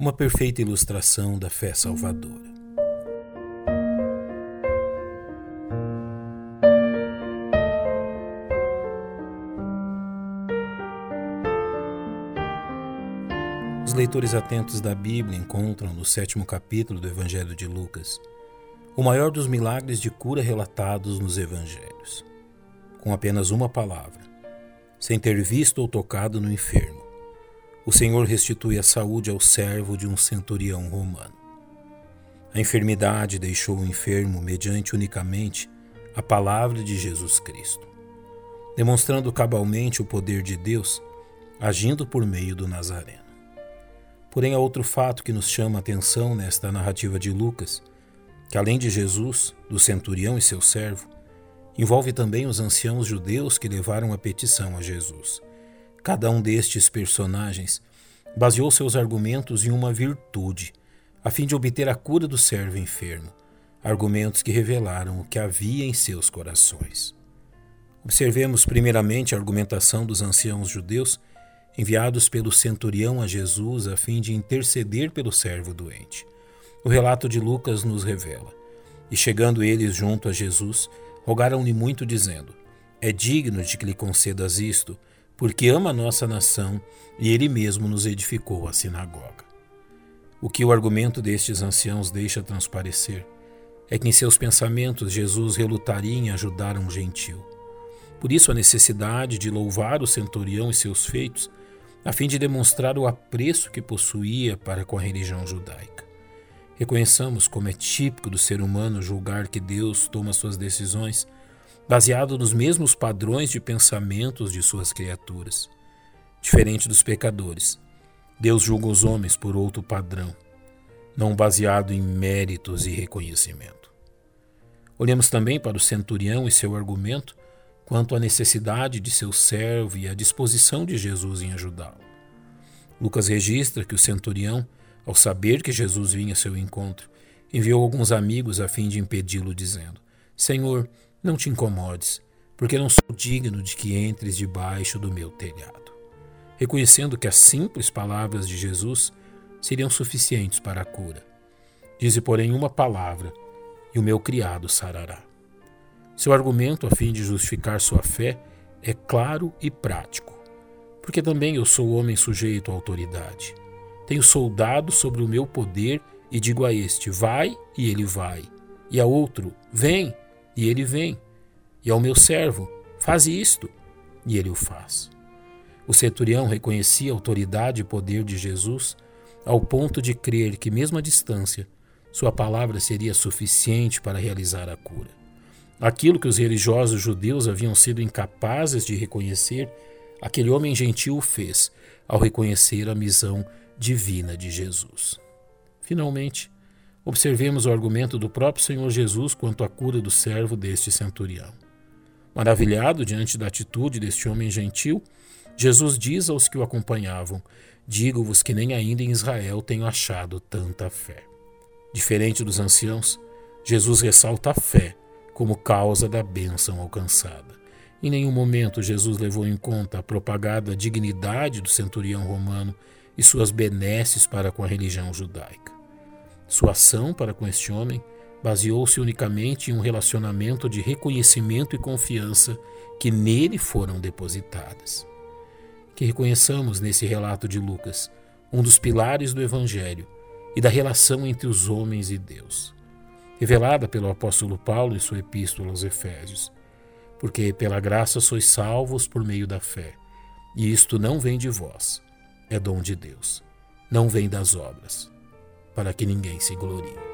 uma perfeita ilustração da fé salvadora. Os leitores atentos da Bíblia encontram no sétimo capítulo do Evangelho de Lucas o maior dos milagres de cura relatados nos Evangelhos. Com apenas uma palavra, sem ter visto ou tocado no enfermo, o Senhor restitui a saúde ao servo de um centurião romano. A enfermidade deixou o enfermo mediante unicamente a palavra de Jesus Cristo, demonstrando cabalmente o poder de Deus agindo por meio do Nazareno. Porém, há outro fato que nos chama a atenção nesta narrativa de Lucas, que além de Jesus, do centurião e seu servo, envolve também os anciãos judeus que levaram a petição a Jesus. Cada um destes personagens baseou seus argumentos em uma virtude, a fim de obter a cura do servo enfermo, argumentos que revelaram o que havia em seus corações. Observemos primeiramente a argumentação dos anciãos judeus enviados pelo centurião a Jesus a fim de interceder pelo servo doente. O relato de Lucas nos revela. E chegando eles junto a Jesus, rogaram-lhe muito, dizendo: É digno de que lhe concedas isto, porque ama a nossa nação e ele mesmo nos edificou a sinagoga. O que o argumento destes anciãos deixa transparecer é que em seus pensamentos Jesus relutaria em ajudar um gentil. Por isso a necessidade de louvar o centurião e seus feitos, a fim de demonstrar o apreço que possuía para com a religião judaica. Reconheçamos como é típico do ser humano julgar que Deus toma suas decisões baseado nos mesmos padrões de pensamentos de suas criaturas. Diferente dos pecadores, Deus julga os homens por outro padrão, não baseado em méritos e reconhecimento. Olhamos também para o centurião e seu argumento quanto à necessidade de seu servo e à disposição de Jesus em ajudá-lo. Lucas registra que o centurião, ao saber que Jesus vinha a seu encontro, enviou alguns amigos a fim de impedi-lo, dizendo: Senhor, não te incomodes, porque não sou digno de que entres debaixo do meu telhado. Reconhecendo que as simples palavras de Jesus seriam suficientes para a cura. Dize, porém, uma palavra, e o meu criado sarará. Seu argumento, a fim de justificar sua fé, é claro e prático. Porque também eu sou homem sujeito à autoridade. Tenho soldado sobre o meu poder e digo a este: vai, e ele vai. E a outro: vem, e ele vem. E ao meu servo, faz isto, e ele o faz. O centurião reconhecia a autoridade e poder de Jesus ao ponto de crer que, mesmo à distância, sua palavra seria suficiente para realizar a cura. Aquilo que os religiosos judeus haviam sido incapazes de reconhecer, aquele homem gentil fez ao reconhecer a missão divina de Jesus. Finalmente, Observemos o argumento do próprio Senhor Jesus quanto à cura do servo deste centurião. Maravilhado diante da atitude deste homem gentil, Jesus diz aos que o acompanhavam: Digo-vos que nem ainda em Israel tenho achado tanta fé. Diferente dos anciãos, Jesus ressalta a fé como causa da bênção alcançada. Em nenhum momento Jesus levou em conta a propagada dignidade do centurião romano e suas benesses para com a religião judaica. Sua ação para com este homem baseou-se unicamente em um relacionamento de reconhecimento e confiança que nele foram depositadas. Que reconheçamos nesse relato de Lucas um dos pilares do Evangelho e da relação entre os homens e Deus, revelada pelo apóstolo Paulo em sua epístola aos Efésios. Porque pela graça sois salvos por meio da fé, e isto não vem de vós, é dom de Deus, não vem das obras para que ninguém se glorie.